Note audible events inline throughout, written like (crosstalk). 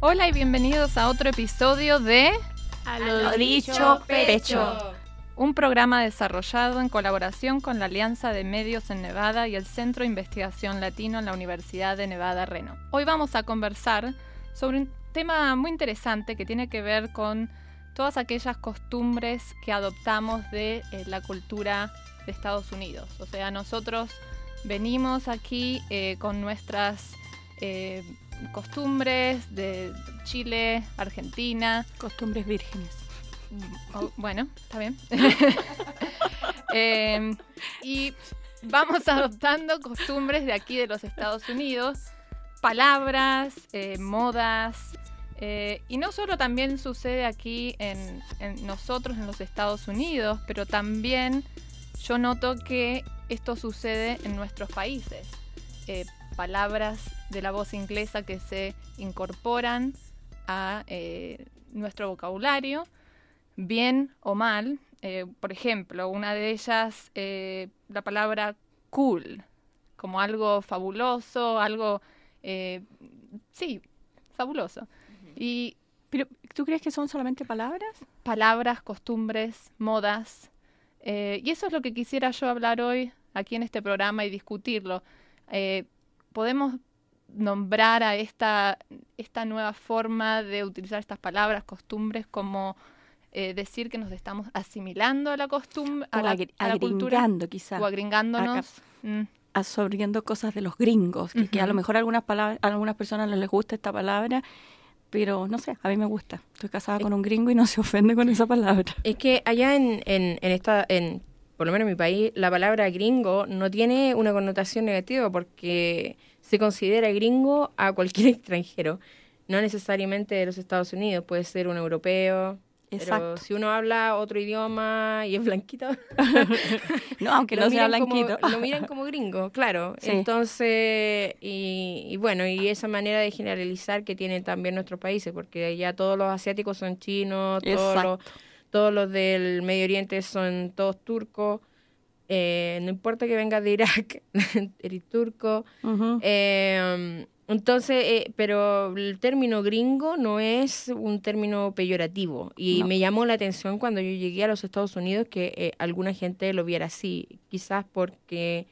Hola y bienvenidos a otro episodio de A lo dicho pecho. un programa desarrollado en colaboración con la Alianza de Medios en Nevada y el Centro de Investigación Latino en la Universidad de Nevada Reno. Hoy vamos a conversar sobre un tema muy interesante que tiene que ver con todas aquellas costumbres que adoptamos de eh, la cultura de Estados Unidos. O sea, nosotros venimos aquí eh, con nuestras eh, costumbres de Chile, Argentina, Costumbres vírgenes. Oh, bueno, está bien. (laughs) Eh, y vamos adoptando costumbres de aquí de los Estados Unidos, palabras, eh, modas. eh, y no solo también sucede aquí en, en nosotros, en los Estados Unidos, pero también yo noto que esto sucede en nuestros países. Eh, palabras de la voz inglesa que se incorporan a eh, nuestro vocabulario bien o mal. Eh, por ejemplo, una de ellas, eh, la palabra cool, como algo fabuloso, algo, eh, sí, fabuloso. Y Pero, ¿tú crees que son solamente palabras? palabras, costumbres, modas. y eso es lo que quisiera yo hablar hoy aquí en este programa y discutirlo. Eh, podemos nombrar a esta, esta nueva forma de utilizar estas palabras, costumbres, como eh, decir que nos estamos asimilando a la costumbre, a la, a la cultura, quizás. o agringándonos. Mm, absorbiendo cosas de los gringos, que, que a lo mejor a algunas, palabras, a algunas personas no les gusta esta palabra, pero no sé, a mí me gusta. Estoy casada con un gringo y no se ofende con (laughs) esa palabra. Es que allá en, en, en esta, en, por lo menos en mi país, la palabra gringo no tiene una connotación negativa porque se considera gringo a cualquier (laughs) extranjero, no necesariamente de los Estados Unidos, puede ser un europeo. Pero Exacto. si uno habla otro idioma y es blanquito, (laughs) No, aunque (laughs) lo no sea miran como- blanquito. lo miran como gringo, claro. Sí. Entonces, y, y bueno, y esa manera de generalizar que tienen también nuestros países, porque ya todos los asiáticos son chinos, todos los, Exacto. Todos los del Medio Oriente son todos turcos. eh, no importa que vengas de Irak, (laughs) eres turco. Eh, entonces, eh, pero el término gringo no es un término peyorativo. Y No. me llamó la atención cuando yo llegué a los Estados Unidos que eh, alguna gente lo viera así. Quizás porque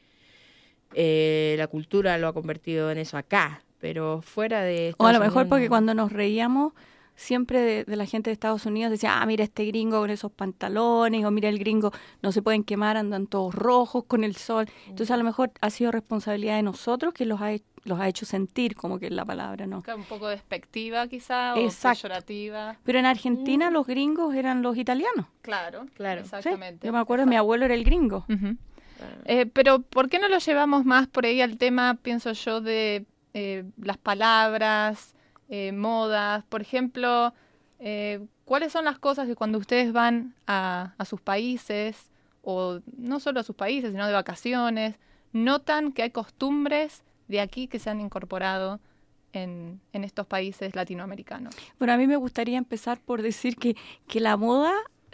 eh, la cultura lo ha convertido en eso acá. Pero fuera de... O a lo Estados mejor Unidos, porque no. cuando nos reíamos siempre de, de la gente de Estados Unidos decía, ah, mira este gringo con esos pantalones, o mira el gringo, no se pueden quemar, andan todos rojos con el sol. Entonces a lo mejor ha sido responsabilidad de nosotros que los ha, los ha hecho sentir como que es la palabra, ¿no? un poco despectiva quizá, o peyorativa. Pero en Argentina los gringos eran los italianos. Claro, Claro. ¿sí? exactamente. Yo me acuerdo, mi abuelo era el gringo. Claro. Eh, pero ¿por qué no lo llevamos más por ahí al tema, pienso yo, de eh, las palabras, eh, modas? Por ejemplo, eh, ¿cuáles son las cosas que cuando ustedes van a, a sus países, o no solo a sus países, sino de vacaciones, notan que hay costumbres de aquí que se han incorporado en, en estos países latinoamericanos? Bueno, a mí me gustaría empezar por decir que, que la moda,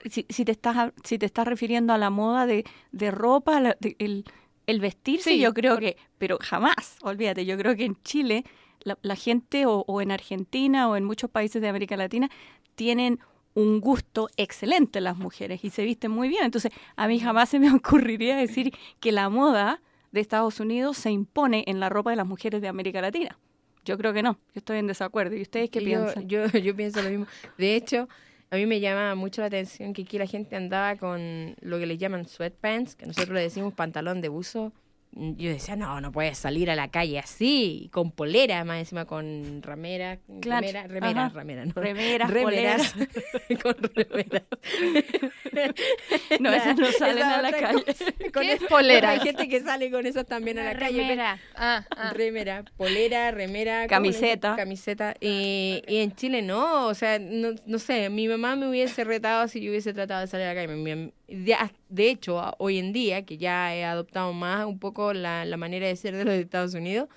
si, si te estás si te estás refiriendo a la moda de, de ropa, la- de- el, el vestirse, Sí, yo creo por- que, pero jamás, olvídate, yo creo que en Chile la, la gente o, o en Argentina o en muchos países de América Latina tienen un gusto excelente las mujeres y se visten muy bien. Entonces, a mí jamás se me (laughs) ocurriría decir que la moda de Estados Unidos se impone en la ropa de las mujeres de América Latina. Yo creo que no, yo estoy en desacuerdo. ¿Y ustedes qué Sí, piensan? Yo, yo, (laughs) yo pienso lo mismo. De hecho, a mí me llama mucho la atención que aquí la gente andaba con lo que le llaman sweatpants, que nosotros le decimos pantalón de buzo. Yo decía, no, no puedes salir a la calle así, con polera, más encima con ramera, Claro, remera, remera, ajá. ramera, ¿no? Remeras, remeras, (laughs) con remeras. No, esas no salen esa a la calle. ¿Qué es polera? Hay gente que sale con eso también a la calle. remera. Ah, ah. Remera, polera, remera, ¿cómo le Camiseta. Camiseta. Y, y en Chile no, o sea, no, no sé, mi mamá me hubiese retado si yo hubiese tratado de salir a la calle. Mi- De, de hecho, hoy en día, que ya he adoptado más un poco la, la manera de ser de los Estados Unidos,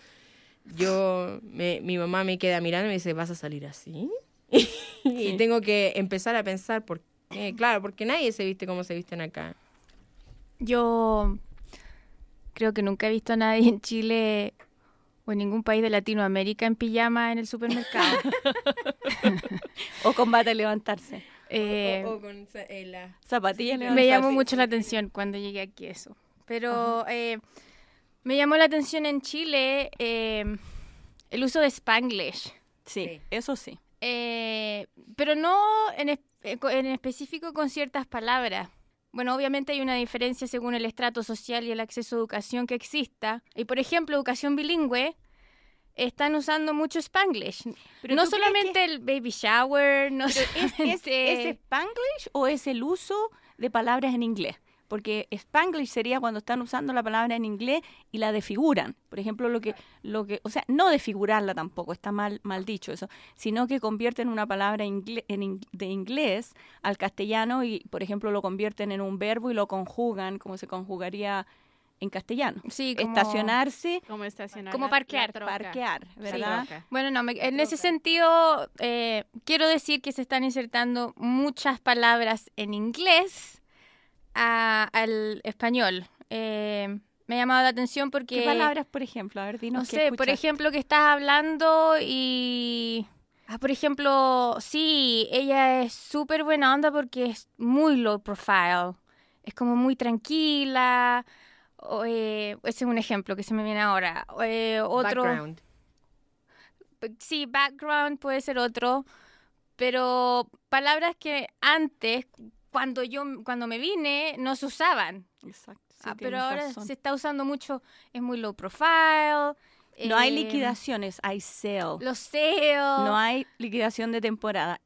yo, me- mi mamá me queda mirando y me dice, ¿vas a salir así? (laughs) y tengo que empezar a pensar, por qué, claro, porque nadie se viste como se visten acá. Yo creo que nunca he visto a nadie en Chile o en ningún país de Latinoamérica en pijama en el supermercado. (laughs) o combate a levantarse. Eh, o, o con eh, la... Zapatillas me levantarse. llamó mucho la atención cuando llegué aquí eso. Pero eh, me llamó la atención en Chile eh, el uso de Spanglish. Sí, Sí. eso sí. Eh, pero no en, es- eh, en específico con ciertas palabras. Bueno, obviamente hay una diferencia según el estrato social y el acceso a educación que exista. Y por ejemplo, educación bilingüe, están usando mucho Spanglish. Pero no ¿tú crees solamente el baby shower, no ¿Es, es. ¿Es Spanglish o es el uso de palabras en inglés? Porque Spanglish sería cuando están usando la palabra en inglés y la desfiguran. Por ejemplo, lo que, lo que, o sea, no desfigurarla tampoco, está mal, mal dicho eso, sino que convierten una palabra ingle- en de inglés al castellano y, por ejemplo, lo convierten en un verbo y lo conjugan como se conjugaría en castellano. Sí, como- Estacionarse, Como estacionar. Como parquear, parquear, ¿verdad? Bueno, no, me- en ese sentido, eh, quiero decir que se están insertando muchas palabras en inglés a- al español. Eh, me ha llamado la atención porque... ¿Qué palabras, por ejemplo? A ver, dinos No qué sé, por ejemplo, que estás hablando y... Ah, por ejemplo, sí, ella es súper buena onda porque es muy low profile. Es como muy tranquila. O, eh, ese es un ejemplo que se me viene ahora. Eh, otro... Background. Sí, background puede ser otro, pero palabras que antes, cuando yo, cuando me vine, no se usaban. Exacto. sí, Ah, pero ahora razón. se está usando mucho, es muy low profile. No hay eh, liquidaciones, hay sale. Los sales. No hay liquidación de temporada.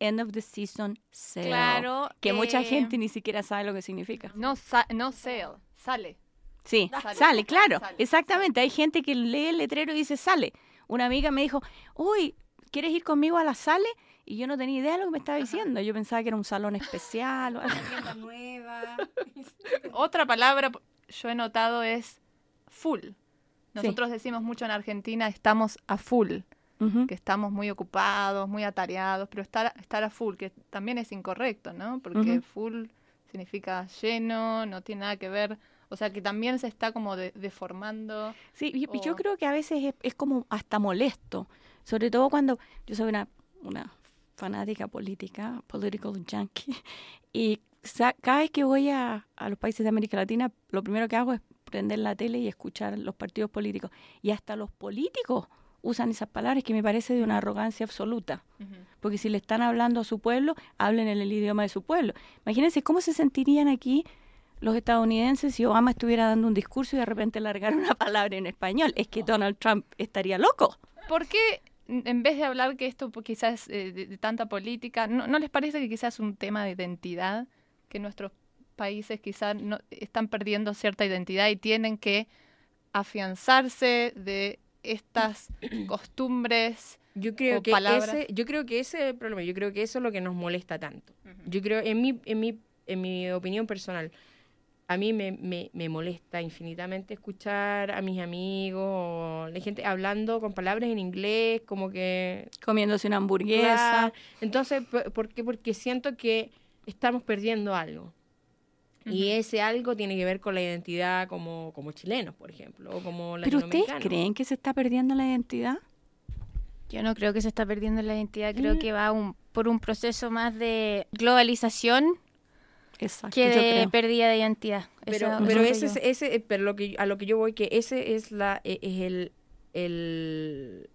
End of the season sale. Claro. Que mucha gente ni siquiera sabe lo que significa. No, sa- no sale, sale. Sí, Sale. sale, claro. Sale. Exactamente. Hay gente que lee el letrero y dice sale. Una amiga me dijo, uy, ¿quieres ir conmigo a la sale? Y yo no tenía idea de lo que me estaba diciendo. Yo pensaba que era un salón especial o algo. (laughs) Tienda nueva. (laughs) Otra palabra yo he notado es full. Nosotros decimos mucho en Argentina, estamos a full, que estamos muy ocupados, muy atareados, pero estar, estar a full, que también es incorrecto, ¿no? Porque full significa lleno, no tiene nada que ver, o sea que también se está como de- deformando. Sí, y, yo creo que a veces es, es como hasta molesto, sobre todo cuando yo soy una, una fanática política, political junkie, (laughs) y cada vez que voy a, a los países de América Latina, lo primero que hago es prender la tele y escuchar los partidos políticos. Y hasta los políticos usan esas palabras que me parece de una arrogancia absoluta. Porque si le están hablando a su pueblo, hablen en el idioma de su pueblo. Imagínense cómo se sentirían aquí los estadounidenses si Obama estuviera dando un discurso y de repente largara una palabra en español. Es que Donald Trump estaría loco. ¿Por qué en vez de hablar que esto pues, quizás eh, de, de tanta política, ¿no, no les parece que quizás es un tema de identidad? Que nuestros países quizás no, están perdiendo cierta identidad y tienen que afianzarse de estas (clears throat) costumbres. Yo creo o que palabras. ese, yo creo que ese es el problema. Yo creo que eso es lo que nos molesta tanto. Yo creo, en mi, en mi, en mi opinión personal, a mí me, me, me molesta infinitamente escuchar a mis amigos o la gente hablando con palabras en inglés, como que Comiéndose una hamburguesa. Entonces, ¿por qué? Porque siento que estamos perdiendo algo. Y ese algo tiene que ver con la identidad como, como chilenos, por ejemplo, o como ¿Pero ustedes creen que se está perdiendo la identidad? Yo no creo que se está perdiendo la identidad, creo Mm. que va un- por un proceso más de globalización Exacto, que de pérdida de identidad. Pero, Eso- pero eso ese, es- ese, eh, pero lo que, a lo que yo voy, que ese es la, e- es el, el,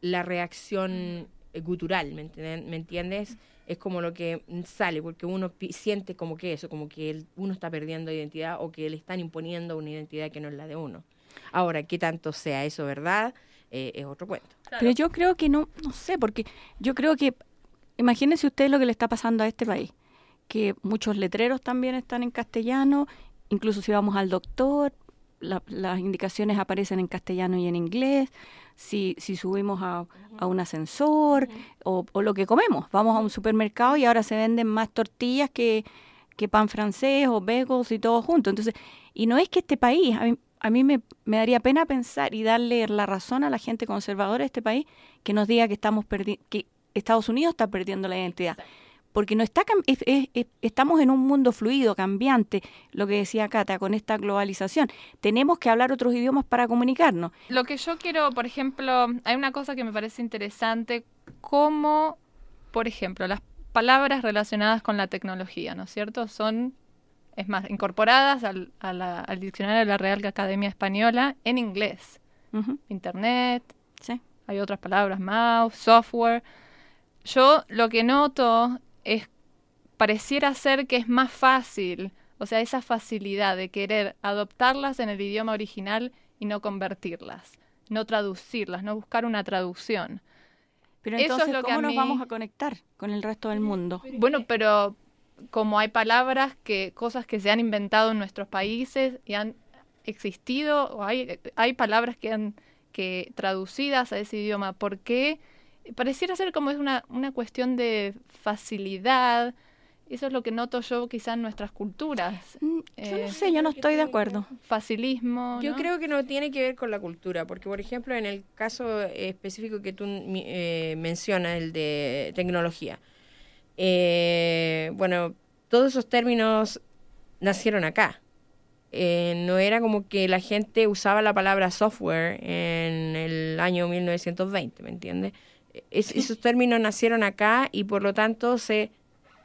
la reacción eh, gutural, ¿me entienden- ¿me entiendes? Es como lo que sale, porque uno pi- siente como que eso, como que uno está perdiendo identidad o que le están imponiendo una identidad que no es la de uno. Ahora, ¿qué tanto sea eso verdad? Eh, es otro cuento. Pero yo creo que no, no sé, porque yo creo que, imagínense ustedes lo que le está pasando a este país, que muchos letreros también están en castellano, incluso si vamos al doctor, la- las indicaciones aparecen en castellano y en inglés, si, si subimos a, a un ascensor o, o lo que comemos, vamos a un supermercado y ahora se venden más tortillas que, que pan francés o bagels y todo junto. Entonces, y no es que este país, a mí, a mí me, me daría pena pensar y darle la razón a la gente conservadora de este país que nos diga que estamos perdi que Estados Unidos está perdiendo la identidad. Porque no está es- es- estamos en un mundo fluido, cambiante, lo que decía Cata, con esta globalización. Tenemos que hablar otros idiomas para comunicarnos. Lo que yo quiero, por ejemplo, hay una cosa que me parece interesante, como, por ejemplo, las palabras relacionadas con la tecnología, ¿no es cierto? Son, es más, incorporadas al, a la- al diccionario de la Real Academia Española en inglés. Internet, sí. hay otras palabras, mouse, software. Yo lo que noto es, pareciera ser que es más fácil, o sea, esa facilidad de querer adoptarlas en el idioma original y no convertirlas, no traducirlas, no buscar una traducción. Pero Eso es entonces, lo ¿cómo nos mí- vamos a conectar con el resto del mundo? Bueno, pero como hay palabras que, cosas que se han inventado en nuestros países y han existido, o hay, hay palabras que han que traducidas a ese idioma, ¿por qué? Pareciera ser como es una, una cuestión de facilidad. Eso es lo que noto yo quizá en nuestras culturas. Mm, Yo Eh, no sé, yo no estoy de acuerdo. Facilismo. Yo ¿no? creo que no tiene que ver con la cultura, porque por ejemplo en el caso específico que tú mi- eh, mencionas, el de tecnología, eh, bueno, todos esos términos nacieron acá. Eh, no era como que la gente usaba la palabra software en el año 1920, ¿me entiendes? Es- Esos términos nacieron acá y por lo tanto se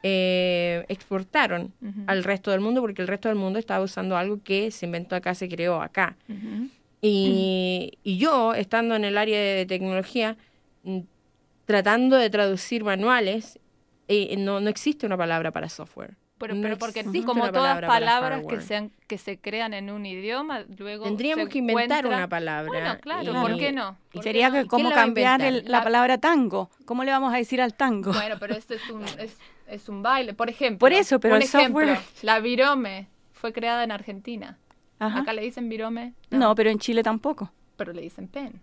eh, exportaron al resto del mundo porque el resto del mundo estaba usando algo que se inventó acá, se creó acá. Y, y yo, estando en el área de tecnología, mm, tratando de traducir manuales, eh, no, no existe una palabra para software. Pero, No pero porque existe como todas palabra palabras que, sean, que se crean en un idioma, luego Tendríamos se que inventar encuentra- una palabra. Bueno, claro, y- ¿por qué no? Y ¿Por qué sería no? que quién cómo cambiar el- la La- palabra tango. ¿Cómo le vamos a decir al tango? Bueno, pero este es un, es, es un baile. Por ejemplo. Por eso, pero un el ejemplo, software- La virome fue creada en Argentina. Ajá. Acá le dicen virome. No, pero en Chile tampoco. Pero le dicen pen.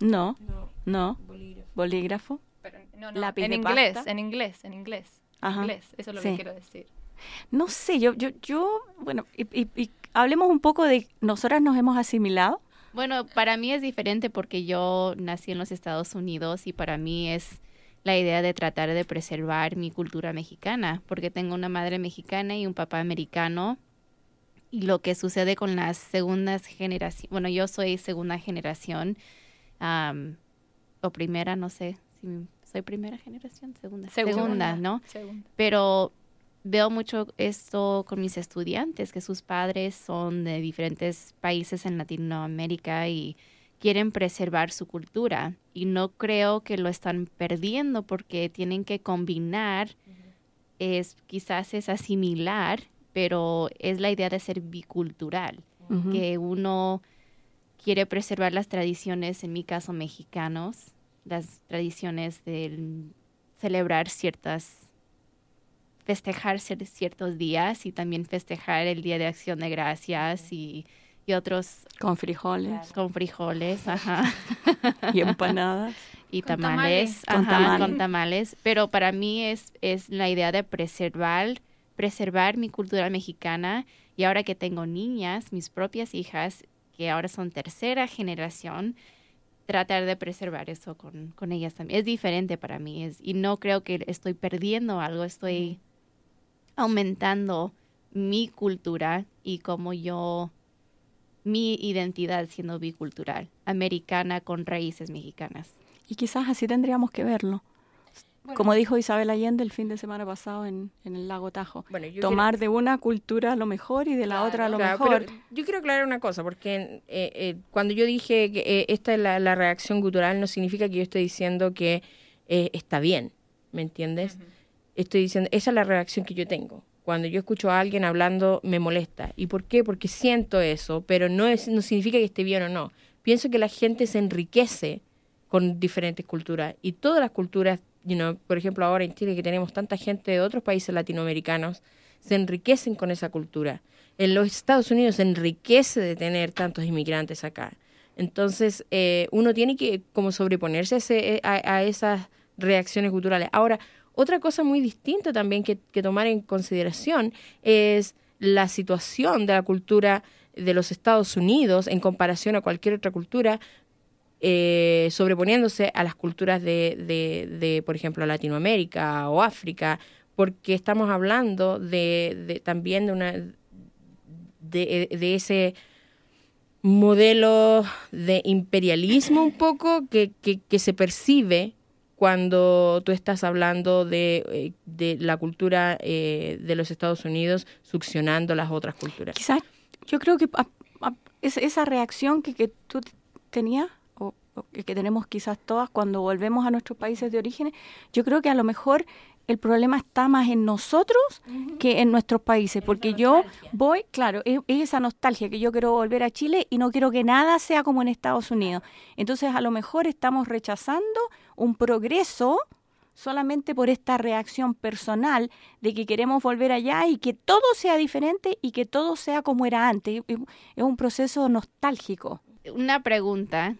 No, No, no. bolígrafo. Bolígrafo. Pero, no, no, Lápiz en de inglés, pasta. en inglés, en inglés. Ajá. Inglés, eso es lo Sí. que quiero decir. No sé, yo, yo, yo, bueno, y, y- y hablemos un poco de nosotras nos hemos asimilado. Bueno, para mí es diferente porque yo nací en los Estados Unidos y para mí es la idea de tratar de preservar mi cultura mexicana, porque tengo una madre mexicana y un papá americano. Y lo que sucede con las segundas generaciones, bueno, yo soy segunda generación, am, o primera, no sé si soy primera generación, segunda, segunda, ¿no? Segunda. pero veo mucho esto con mis estudiantes, que sus padres son de diferentes países en Latinoamérica y quieren preservar su cultura. Y no creo que lo están perdiendo porque tienen que combinar, es, quizás es asimilar, pero es la idea de ser bicultural, que uno quiere preservar las tradiciones, en mi caso mexicanos, las tradiciones de celebrar ciertas festejar cier- ciertos días y también festejar el Día de Acción de Gracias y, y otros Con frijoles con frijoles, ajá, (laughs) y empanadas. y Con tamales, tamales. Con tamales. con tamales, pero para mí es, es la idea de preservar, preservar mi cultura mexicana y ahora que tengo niñas, mis propias hijas, que ahora son tercera generación, tratar de preservar eso con, con ellas también. Es diferente para mí es, y no creo que estoy perdiendo algo, estoy aumentando mi cultura y como yo, mi identidad siendo bicultural, americana con raíces mexicanas. Y quizás así tendríamos que verlo. Como dijo Isabel Allende el fin de semana pasado en, en el lago Tajo. Bueno, Tomar de una cultura lo mejor y de la otra lo Claro, mejor. pero yo quiero aclarar una cosa, porque eh, eh, cuando yo dije que eh, esta es la, la reacción cultural, no significa que yo estoy diciendo que eh, está bien, ¿me entiendes? Estoy diciendo, esa es la reacción que yo tengo. Cuando yo escucho a alguien hablando, me molesta. ¿Y por qué? Porque siento eso, pero no, es, no significa que esté bien o no. Pienso que la gente se enriquece con diferentes culturas y todas las culturas, you know, por ejemplo ahora en Chile que tenemos tanta gente de otros países latinoamericanos, se enriquecen con esa cultura. En los Estados Unidos se enriquece de tener tantos inmigrantes acá. Entonces, eh, uno tiene que como sobreponerse a, ese- a- a esas reacciones culturales. Ahora, otra cosa muy distinta también que, tomar en consideración es la situación de la cultura de los Estados Unidos en comparación a cualquier otra cultura, eh, sobreponiéndose a las culturas de, por ejemplo, Latinoamérica o África, porque estamos hablando de, también de una de, ese modelo de imperialismo un poco que se percibe cuando tú estás hablando de, eh, de la cultura eh, de los Estados Unidos succionando las otras culturas. Quizás yo creo que a- a- es- esa reacción que, que tú tenías o, o que tenemos quizás todas cuando volvemos a nuestros países de origen, yo creo que a lo mejor el problema está más en nosotros que en nuestros países, porque yo voy, claro, es, es esa nostalgia que yo quiero volver a Chile y no quiero que nada sea como en Estados Unidos. Entonces, a lo mejor estamos rechazando un progreso solamente por esta reacción personal de que queremos volver allá y que todo sea diferente y que todo sea como era antes. Es- Es un proceso nostálgico. Una pregunta.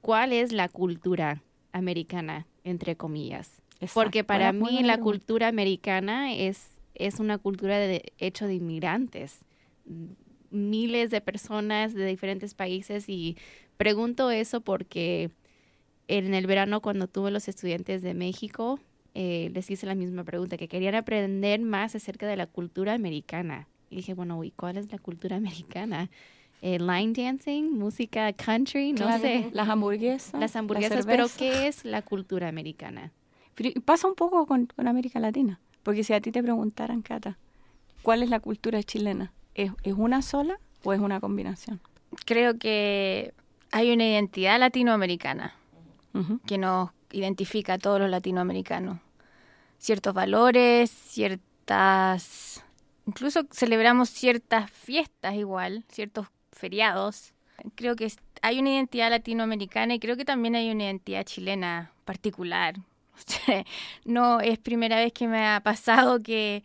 ¿Cuál es la cultura americana, entre comillas? Porque para mí la cultura americana es, es una cultura de, hecho de inmigrantes. M- Miles de personas de diferentes países y pregunto eso porque en el verano cuando tuve los estudiantes de México, eh, les hice la misma pregunta, que querían aprender más acerca de la cultura americana. Y dije, bueno, ¿y cuál es la cultura (laughs) americana? Eh, line dancing, música country, no Claro, sé. Las hamburguesas. Las la hamburguesas, pero. ¿qué es la cultura americana? Pero pasa un poco con, con América Latina. Porque si a ti te preguntaran, Cata, ¿cuál es la cultura chilena? ¿Es, es una sola o es una combinación? Creo que hay una identidad latinoamericana que nos identifica a todos los latinoamericanos. Ciertos valores, ciertas... Incluso celebramos ciertas fiestas igual, ciertos feriados. Creo que hay una identidad latinoamericana y creo que también hay una identidad chilena particular. (laughs) No es primera vez que me ha pasado que,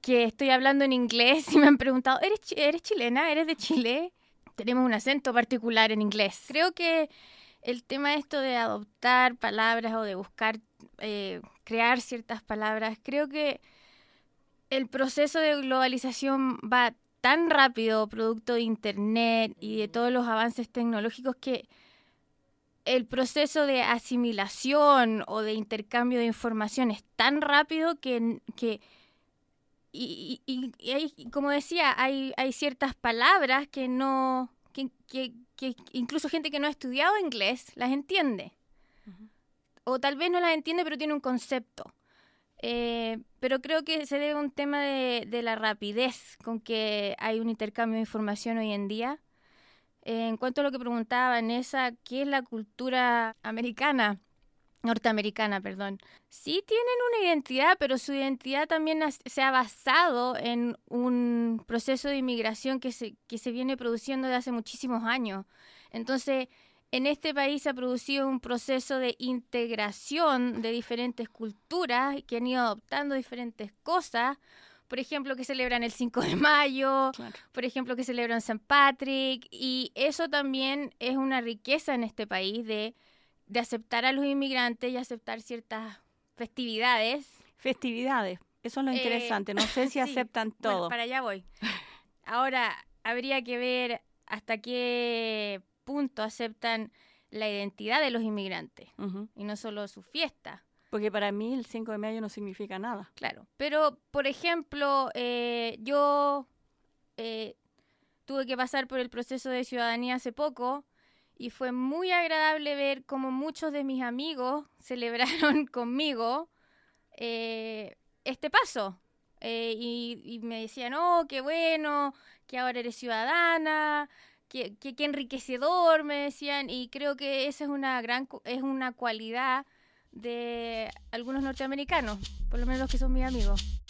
que estoy hablando en inglés y me han preguntado, ¿eres, ¿eres chilena? ¿Eres de Chile? Tenemos un acento particular en inglés. Creo que el tema esto de adoptar palabras o de buscar eh, crear ciertas palabras, creo que el proceso de globalización va tan rápido, producto de Internet y de todos los avances tecnológicos, que el proceso de asimilación o de intercambio de información es tan rápido que... que y, y- y hay, como decía, hay, hay ciertas palabras que no... Que, que- que incluso gente que no ha estudiado inglés las entiende. O tal vez no las entiende, pero tiene un concepto. Eh, pero creo que se debe a un tema de, de la rapidez con que hay un intercambio de información hoy en día. En cuanto a lo que preguntaba Vanessa, ¿qué es la cultura americana? Norteamericana, perdón. Sí tienen una identidad, pero su identidad también se ha basado en un proceso de inmigración que se, que se viene produciendo de hace muchísimos años. Entonces, en este país se ha producido un proceso de integración de diferentes culturas que han ido adoptando diferentes cosas. Por ejemplo, que celebran el 5 de mayo, Claro. por ejemplo, que celebran San Patrick. Y eso también es una riqueza en este país de, de aceptar a los inmigrantes y aceptar ciertas festividades. Festividades. Eso es lo Eh, interesante. No sé (laughs) si sí. aceptan Bueno, todo. para allá voy. Ahora, habría que ver hasta qué punto aceptan la identidad de los inmigrantes y no solo su fiesta. Porque para mí el 5 de mayo no significa nada. Claro. Pero, por ejemplo, eh, yo eh, tuve que pasar por el proceso de ciudadanía hace poco y fue muy agradable ver cómo muchos de mis amigos (laughs) celebraron conmigo eh, este paso. Eh, y, y me decían, oh, qué bueno, que ahora eres ciudadana, que, que- qué enriquecedor, me decían. Y creo que esa es una gran, es una cualidad de algunos norteamericanos, por lo menos los que son mis amigos.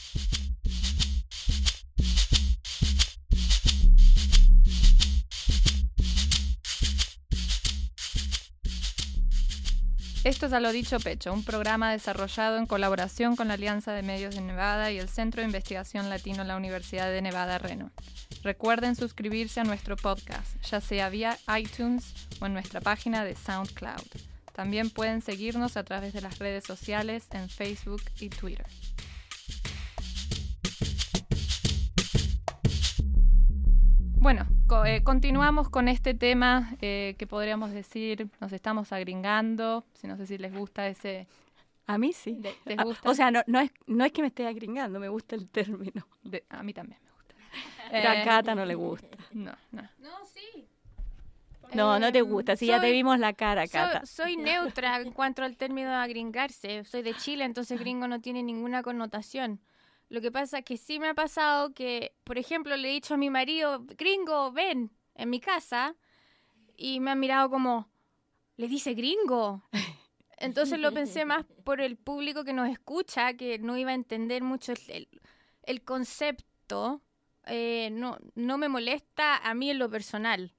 Esto es a lo dicho pecho, un programa desarrollado en colaboración con la Alianza de Medios de Nevada y el Centro de Investigación Latino en la Universidad de Nevada, Reno. Recuerden suscribirse a nuestro podcast, ya sea vía iTunes o en nuestra página de SoundCloud. También pueden seguirnos a través de las redes sociales en Facebook y Twitter. Bueno, co- eh, continuamos con este tema eh, que podríamos decir, nos estamos agringando, si no sé si les gusta ese A mí sí. ¿Le- ¿Les Ah? O sea, no, no, es, no es que me esté agringando, me gusta el término. De- a mí también me gusta. Pero a Eh, Cata no le gusta. No, no. No, sí. No, no te Eh, gusta. Si ya te vimos la cara, Cata. soy neutra en cuanto al término de agringarse. Soy de Chile, entonces gringo no tiene ninguna connotación. Lo que pasa es que sí me ha pasado que, por ejemplo, le he dicho a mi marido, gringo, ven, en mi casa, y me han mirado como, le dice gringo. (laughs) Entonces lo pensé más por el público que nos escucha, que no iba a entender mucho el, el- el concepto. Eh, no, no me molesta a mí en lo personal.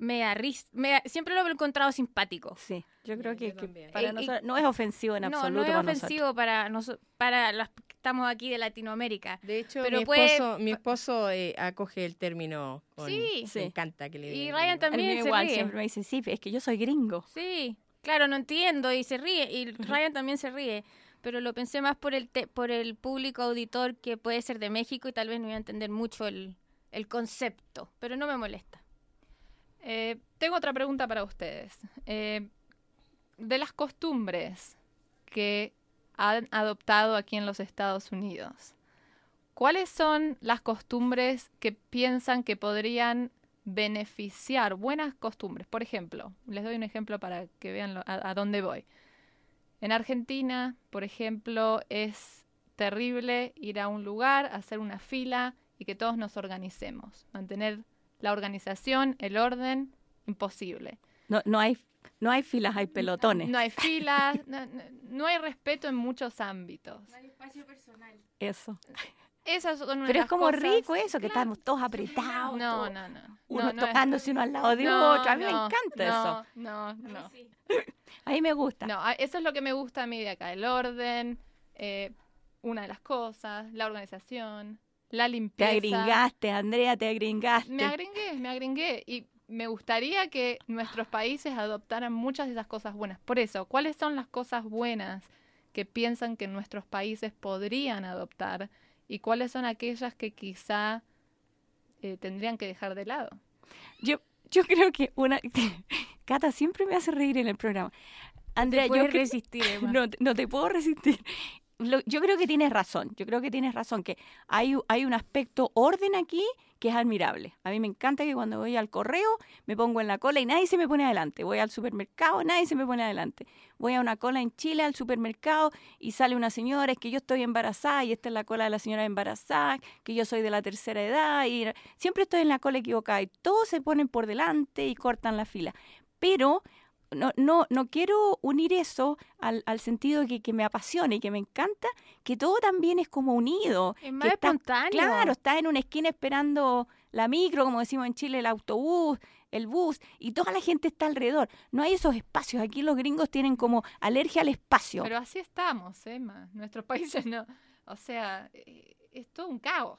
Me da ris- me- siempre lo he encontrado simpático. Sí, yo creo que, yo que también. para nosotros no es ofensivo en No, absoluto no es para ofensivo para, noso- para las que estamos aquí de Latinoamérica. De hecho, Pero mi puede- esposo, mi esposo eh, acoge el término. Con, Sí. Me Sí. encanta que le Y Ryan nosotros. también A mí se igual ríe. siempre me dicen, sí, es que yo soy gringo. Sí, claro, no entiendo y se ríe. Y Ryan también se ríe. Pero lo pensé más por el, te- por el público auditor que puede ser de México y tal vez no iba a entender mucho el, el concepto. Pero no me molesta. Eh, tengo otra pregunta para ustedes. Eh, de las costumbres que han adoptado aquí en los Estados Unidos, ¿cuáles son las costumbres que piensan que podrían beneficiar? Buenas costumbres. Por ejemplo, les doy un ejemplo para que vean a, a dónde voy. En Argentina, por ejemplo, es terrible ir a un lugar, hacer una fila y que todos nos organicemos. Mantener la organización, el orden, imposible. No, no, hay, no hay filas, hay pelotones. No hay filas, (laughs) no, no- no hay respeto en muchos ámbitos. espacio personal. Eso. Esas son una de Pero es como cosas- rico eso, que estamos todos apretados. No, todos- no, no. Uno no, no es- tocándose uno al lado de no, otro. A mí me no, encanta eso. No, no, no. (laughs) A mí me gusta. No, eso es lo que me gusta a mí de acá. El orden, eh, una de las cosas, la organización, la Te limpieza. agringaste, Andrea, te agringaste. Me agringué, me agringué. Y me gustaría que nuestros países adoptaran muchas de esas cosas buenas. Por eso, ¿cuáles son las cosas buenas que piensan que nuestros países podrían adoptar? ¿Y cuáles son aquellas que quizá eh, tendrían que dejar de lado? Yo, yo creo que una... (laughs) Cata siempre me hace reír en el programa. Andrea, yo resistir, (laughs) Emma. no, no te puedo resistir. Yo creo que tienes razón. Yo creo que tienes razón que hay, hay un aspecto orden aquí que es admirable. A mí me encanta que cuando voy al correo me pongo en la cola y nadie se me pone adelante. Voy al supermercado, nadie se me pone adelante. Voy a una cola en Chile al supermercado y sale una señora, es que yo estoy embarazada y esta es la cola de la señora embarazada, que yo soy de la tercera edad y siempre estoy en la cola equivocada y todos se ponen por delante y cortan la fila. Pero no, no, no quiero unir eso al, al sentido de que, que me apasiona y que me encanta, que todo también es como unido. Es más que está- espontáneo. Claro, estás en una esquina esperando la micro, como decimos en Chile, el autobús, el bus, y toda la gente está alrededor. No hay esos espacios. Aquí los gringos tienen como alergia al espacio. Pero así estamos, Emma. Nuestros (laughs) países no. O sea, eh, es todo un caos.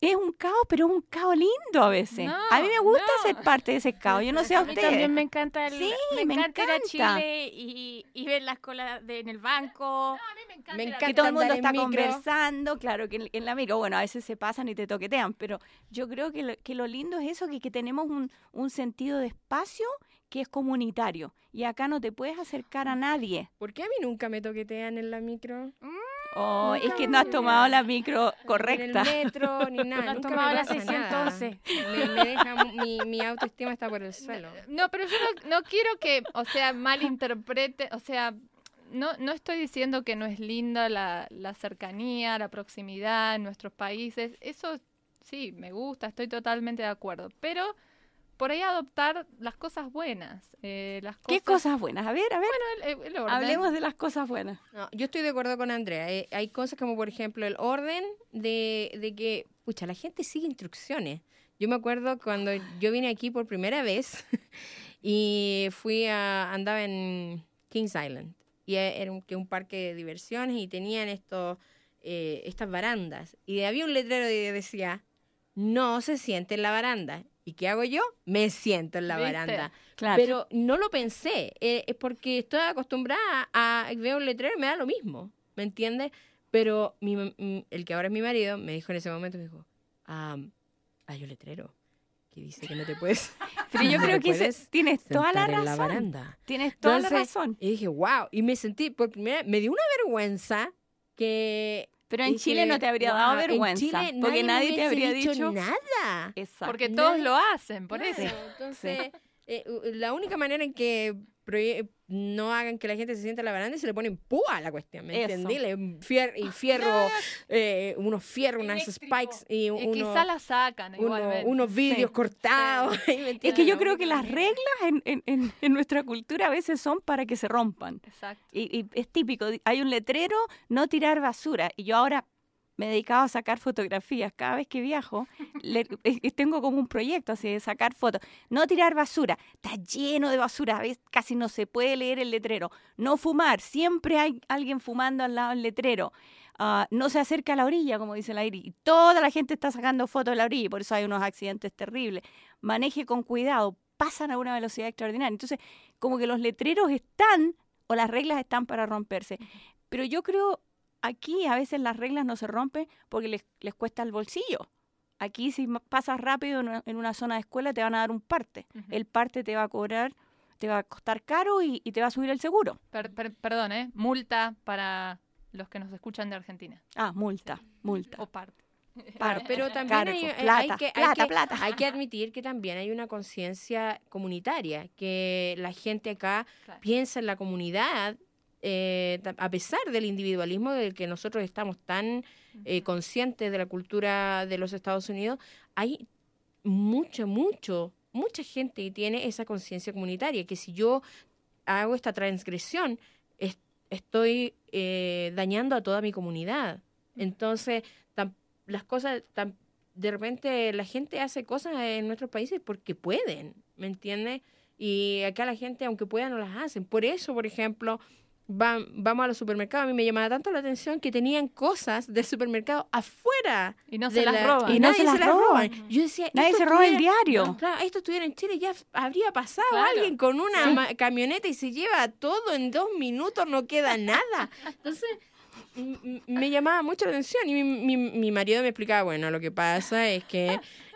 Es un caos, pero es un caos lindo a veces. No, a mí me gusta no. ser parte de ese caos. Yo no sé a A mí ustedes. también me encanta, el, Sí, me, me encanta ir a. Chile y, y ver las colas de- en el banco. a mí me encanta. Me encanta que todo el mundo está micro. conversando, claro, que en, en la micro, bueno, a veces se pasan y te toquetean, pero yo creo que lo, que lo lindo es eso, que, que tenemos un, un sentido de espacio que es comunitario, y acá no te puedes acercar a nadie. ¿Por qué a mí nunca me toquetean en la micro? Oh, es que no has tomado la micro correcta. El metro, ni (laughs) nada. No has tomado la pasa 611. nada. Me, me deja, mi, mi autoestima está por el suelo. No, pero yo no, no quiero que, o sea, malinterprete, o sea, no, no estoy diciendo que no es linda la, la cercanía, la proximidad en nuestros países. Eso sí, me gusta, estoy totalmente de acuerdo. Pero por ahí adoptar las cosas buenas. eh, las ¿Qué cosas, buenas? A ver, a ver, Bueno, el- el orden. hablemos de las cosas buenas. No, yo estoy de acuerdo con Andrea. Eh, hay cosas como, por ejemplo, el orden de, de que, pucha, la gente sigue instrucciones. Yo me acuerdo cuando yo vine aquí por primera vez (laughs) y fui a, andaba en Kings Island. Y e- era un, que un parque de diversiones y tenían estos, eh, estas barandas. Y había un letrero que decía, no se siente en la baranda. ¿Y qué hago yo? Me siento en la ¿Viste? baranda. Claro. Pero no lo pensé, eh, es porque estoy acostumbrada a ver un letrero y me da lo mismo, ¿me entiendes? Pero mi, el que ahora es mi marido me dijo en ese momento, me dijo, ah, hay un letrero. que dice que no te puedes. (laughs) Pero yo (laughs) creo que puedes tienes toda la en la razón. baranda. Tienes toda la Entonces, razón. Y dije, wow. Y me sentí, por primera me dio una vergüenza que. Pero en Chile no te habría "Guau, dado en vergüenza. Chile porque me nadie te habría dicho dicho. nada. Exacto. Porque Nadie- todos lo hacen, por eso. Claro, Entonces, eh, la única manera en que no hagan que la gente se sienta en la baranda es se le ponen púa a la cuestión, ¿me entendí? Fier- y fierro, eh, unos fierros, unas spikes y Y uno- quizá la sacan uno- unos Sí. cortados. ahí, (laughs) (laughs) ¿me Es que yo creo que las reglas en, en- en- en nuestra cultura a veces son para que se rompan. Exacto. Y, y es típico, hay un letrero, no tirar basura. Y yo ahora me he dedicado a sacar fotografías. Cada vez que viajo, le- (laughs) eh, eh, tengo como un proyecto así de sacar fotos. No tirar basura, está lleno de basura, ¿ves? casi no se puede leer el letrero. No fumar, siempre hay alguien fumando al lado del letrero. Ah, no se acerca a la orilla, como dice la Iri. Y toda la gente está sacando fotos de la orilla y por eso hay unos accidentes terribles. Maneje con cuidado, pasan a una velocidad extraordinaria. Entonces, como que los letreros están o las reglas están para romperse. Pero yo creo, aquí a veces las reglas no se rompen porque les, les cuesta el bolsillo. Aquí si pasas rápido en una, en una zona de escuela te van a dar un parte. El parte te va a cobrar, te va a costar caro y, y te va a subir el seguro. Per- per- perdón, ¿eh? Multa para los que nos escuchan de Argentina. Ah, multa, multa. O parte. Claro, pero también Cargo, hay, eh, plata, hay que, hay que- plata. hay que admitir que también hay una conciencia comunitaria, que la gente acá Claro. piensa en la comunidad, eh, a pesar del individualismo del que nosotros estamos tan eh, conscientes de la cultura de los Estados Unidos, hay mucho, mucho, mucha gente que tiene esa conciencia comunitaria, que si yo hago esta transgresión, es- estoy eh, dañando a toda mi comunidad. Entonces, las cosas, tam- de repente la gente hace cosas en nuestros países porque pueden, ¿me entiendes? Y acá la gente, aunque pueda, no las hacen. Por eso, por ejemplo, va- vamos a los supermercados. A mí me llamaba tanto la atención que tenían cosas del supermercado afuera. Y no se las la- roban. Y no nadie se las roban. Yo decía, Nadie esto se roba el diario. no, claro, esto estuviera en Chile, ya habría pasado Claro. alguien con una Sí. ma- camioneta y se lleva todo en dos minutos, no queda nada. (laughs) Entonces, me llamaba mucho la atención y mi, mi- mi marido me explicaba, bueno, lo que pasa es que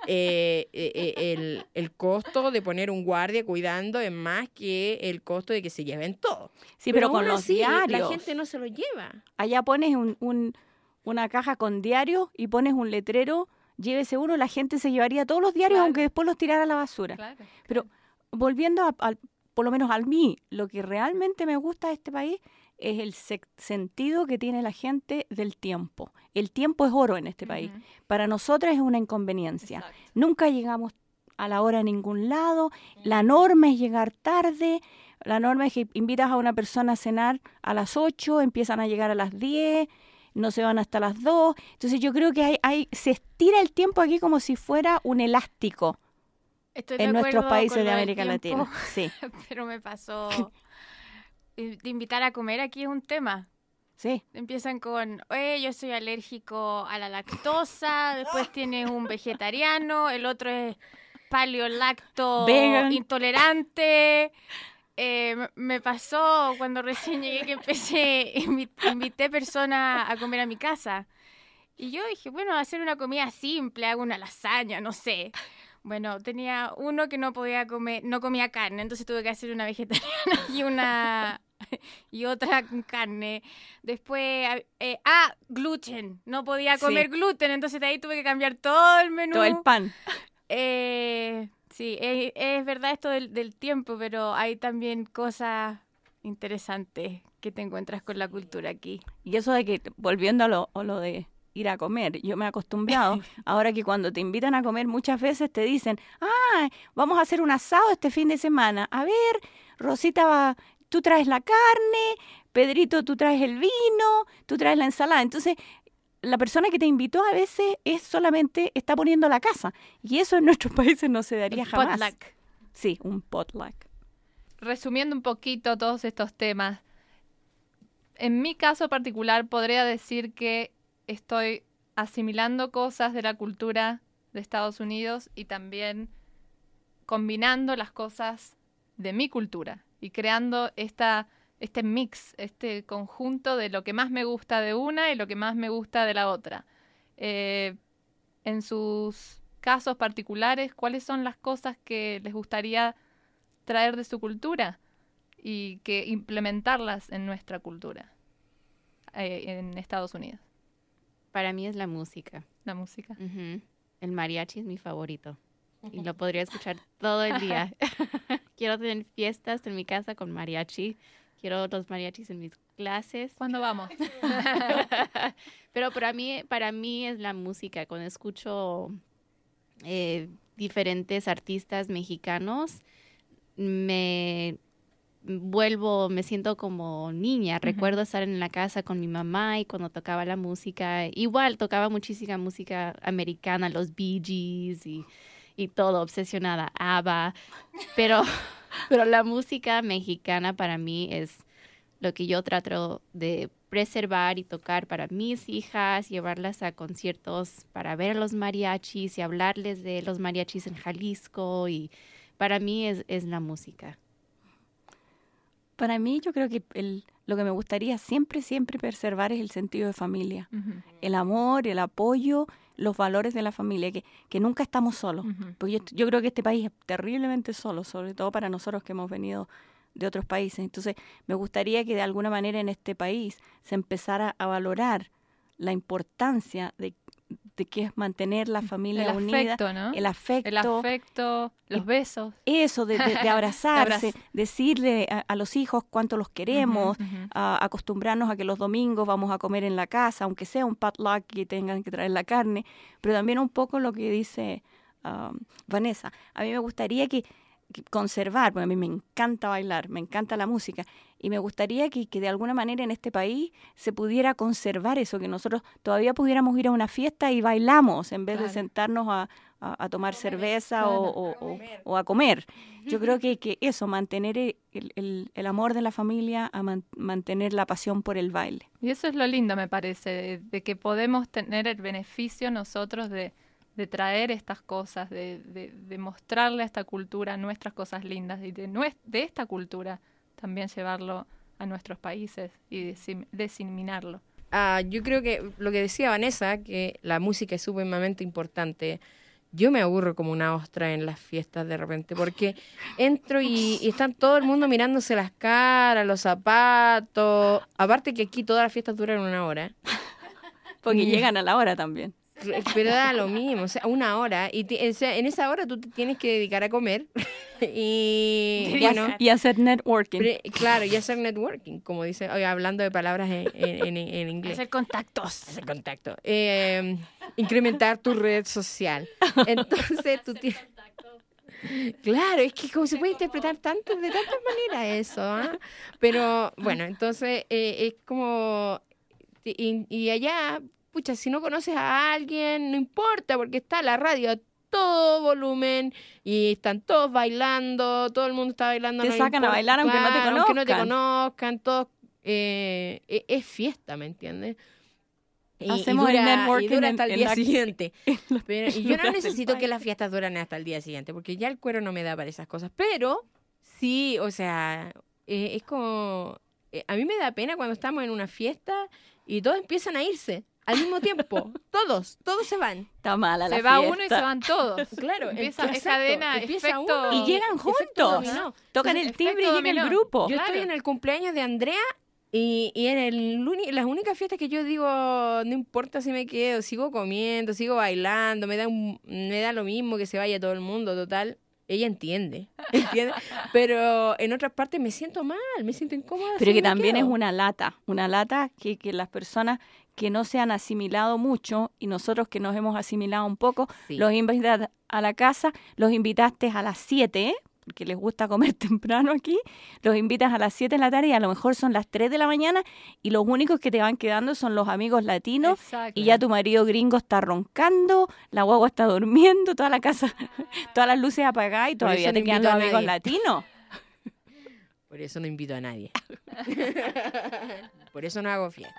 eh, eh, eh, el, el costo de poner un guardia cuidando es más que el costo de que se lleven todo. Sí, pero, con los así, diarios. La gente no se lo lleva. Allá pones un, un- una caja con diarios y pones un letrero, llévese uno, la gente se llevaría todos los diarios Claro. aunque después los tirara a la basura. Claro. Pero volviendo al, por lo menos a mí, lo que realmente me gusta de este país es el sentido que tiene la gente del tiempo. El tiempo es oro en este país. Para nosotros es una inconveniencia. Exacto. Nunca llegamos a la hora a ningún lado. La norma es llegar tarde. La norma es que invitas a una persona a cenar a las 8, empiezan a llegar a las 10, no se van hasta las 2. Entonces yo creo que hay, hay, se estira el tiempo aquí como si fuera un elástico Estoy en nuestros países de América tiempo, Latina. Sí, (laughs) Pero me pasó. (laughs) eh, De invitar a comer aquí es un tema. sí. Empiezan con, oye, yo soy alérgico a la lactosa, (laughs) después tienes un vegetariano, el otro es paleolacto Vegan. intolerante. Eh, me pasó cuando recién llegué que empecé, (laughs) invi- invité personas a comer a mi casa. Y yo dije, bueno, hacer una comida simple, hago una lasaña, no sé. Bueno, tenía uno que no podía comer, no comía carne, entonces tuve que hacer una vegetariana (laughs) y una (laughs) y otra con carne. Después, eh, ah, gluten, no podía Sí. comer gluten, entonces de ahí tuve que cambiar todo el menú. Todo el pan. (laughs) Eh, sí, eh, es verdad esto del, del tiempo, pero hay también cosas interesantes que te encuentras con la cultura aquí. Y eso de que, volviendo a lo, a lo de ir a comer, yo me he acostumbrado, (laughs) ahora que cuando te invitan a comer muchas veces te dicen, ah, vamos a hacer un asado este fin de semana. A ver, Rosita va, tú traes la carne, Pedrito, tú traes el vino, tú traes la ensalada. Entonces, la persona que te invitó a veces es solamente, está poniendo la casa. Y eso en nuestros (laughs) países no se daría El jamás. potluck. Sí, un potluck. Resumiendo un poquito todos estos temas, en mi caso particular podría decir que estoy asimilando cosas de la cultura de Estados Unidos y también combinando las cosas de mi cultura y creando esta, este mix, este conjunto de lo que más me gusta de una y lo que más me gusta de la otra. Eh, en sus casos particulares, cuáles son las cosas que les gustaría traer de su cultura y que implementarlas en nuestra cultura eh, en Estados Unidos. Para mí es la música. La música. El mariachi es mi favorito. Y lo podría escuchar todo el día. (laughs) (laughs) Quiero tener fiestas en mi casa con mariachi. Quiero los mariachis en mis clases. ¿Cuándo vamos? (laughs) Pero para mí, para mí es la música. Cuando escucho eh, diferentes artistas mexicanos, me vuelvo, me siento como niña. Recuerdo estar en la casa con mi mamá y cuando tocaba la música, igual tocaba muchísima música americana, los Bee Gees y, y todo, obsesionada, ABBA. Pero, (laughs) pero la música mexicana para mí es lo que yo trato de preservar y tocar para mis hijas, llevarlas a conciertos para ver a los mariachis y hablarles de los mariachis en Jalisco y para mí es, es la música. Para mí yo creo que el- lo que me gustaría siempre, siempre preservar es el sentido de familia. El amor, el apoyo, los valores de la familia, que, que nunca estamos solos. Porque yo, yo creo que este país es terriblemente solo, sobre todo para nosotros que hemos venido de otros países. Entonces, me gustaría que de alguna manera en este país se empezara a valorar la importancia de, de que es mantener la familia El unida, afecto, ¿no? el afecto, El afecto, los y- besos. eso de, de- de (laughs) abrazarse, Abraz- decirle a, a los hijos cuánto los queremos, acostumbrarnos a que los domingos vamos a comer en la casa, aunque sea un potluck que tengan que traer la carne, pero también un poco lo que dice um, Vanessa. A mí me gustaría que, que conservar, porque a mí me encanta bailar, me encanta la música, y me gustaría que, que de alguna manera en este país se pudiera conservar eso, que nosotros todavía pudiéramos ir a una fiesta y bailamos en vez de sentarnos a, a- a tomar cerveza Claro. o, o- a comer. Yo creo que, que eso, mantener el, el- el amor de la familia, a man- mantener la pasión por el baile. Y eso es lo lindo, me parece, de, de que podemos tener el beneficio nosotros de, de traer estas cosas, de, de, de mostrarle a esta cultura nuestras cosas lindas y de, de esta cultura también llevarlo a nuestros países y diseminarlo. Ah, yo creo que lo que decía Vanessa, que la música es sumamente importante. Yo me aburro como una ostra en las fiestas de repente, porque (laughs) entro y, y están todo el mundo mirándose las caras, los zapatos. Aparte que aquí todas las fiestas duran una hora. Porque Mm. llegan a la hora también. Pero da lo mismo, o sea, una hora. Y ti- o sea, en esa hora tú te tienes que dedicar a comer. (laughs) y bueno, Y hacer networking. claro, y hacer networking, como dice, hablando de palabras en, en- en- en inglés. Hacer contactos. Hacer contacto. Eh, incrementar tu red social. Entonces tú tienes... Claro, es que como se puede interpretar tanto, de tantas maneras eso, ¿ah? Pero bueno, entonces eh, es como... Y, y allá, pucha, si no conoces a alguien, no importa, porque está la radio a todo volumen y están todos bailando, todo el mundo está bailando. Te no sacan a bailar aunque no te claro, aunque no te conozcan. conozcan, todos... eh, e- es fiesta, ¿me entiendes? Y, y Hacemos el y networking dura en- hasta el en día siguiente. (laughs) Pero- y yo no (laughs) necesito que las fiestas duren hasta el día siguiente, porque ya el cuero no me da para esas cosas. Pero sí, o sea, eh, es como... eh, a mí me da pena cuando estamos en una fiesta y todos empiezan a irse al mismo tiempo. todos, todos se van. Está mala la Se va fiesta. uno y se van todos. Claro, Empieza exacto, esa cadena, empieza efecto- uno Y llegan juntos. dominó. Tocan el timbre y llega el grupo. Yo Claro. estoy en el cumpleaños de Andrea y, y en el las únicas fiestas que yo digo, no importa si me quedo, sigo comiendo, sigo bailando, me da, un- me da lo mismo que se vaya todo el mundo, total. Ella entiende, (laughs) ¿entiende? Pero en otras partes me siento mal, me siento incómoda. Pero si que también es una lata, una lata que, que las personas que no se han asimilado mucho y nosotros que nos hemos asimilado un poco, Sí. los invitas a la casa, los invitaste a las 7, porque les gusta comer (laughs) temprano aquí, los invitas a las 7 de la tarde y a lo mejor son las 3 de la mañana y los únicos que te van quedando son los amigos latinos Exacto. y ya tu marido gringo está roncando, la guagua está durmiendo, toda la casa, (laughs) todas las luces apagadas y todavía te quedan los amigos latinos. Por eso no invito a nadie. (laughs) Por eso no hago fiesta.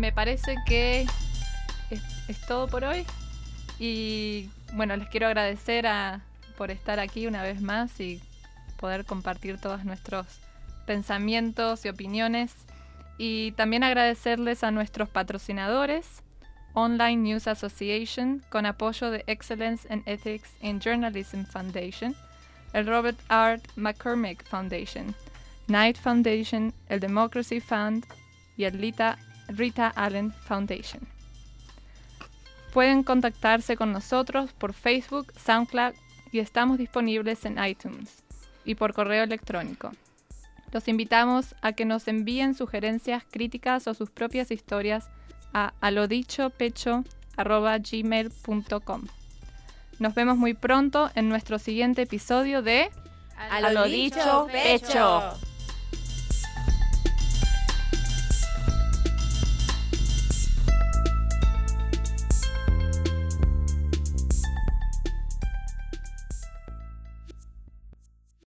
Me parece que es, todo por hoy. Y bueno, les quiero agradecer a, por estar aquí una vez más y poder compartir todos nuestros pensamientos y opiniones. Y también agradecerles a nuestros patrocinadores, Online News Association, con apoyo de Excellence and Ethics in Journalism Foundation, el Robert R. McCormick Foundation, Knight Foundation, el Democracy Fund y el Lita, Rita Allen Foundation. Pueden contactarse con nosotros por Facebook, SoundCloud y estamos disponibles en iTunes y por correo electrónico. Los invitamos a que nos envíen sugerencias, críticas o sus propias historias a alodichopecho.gmail.com. Nos vemos muy pronto en nuestro siguiente episodio de A lo dicho, pecho.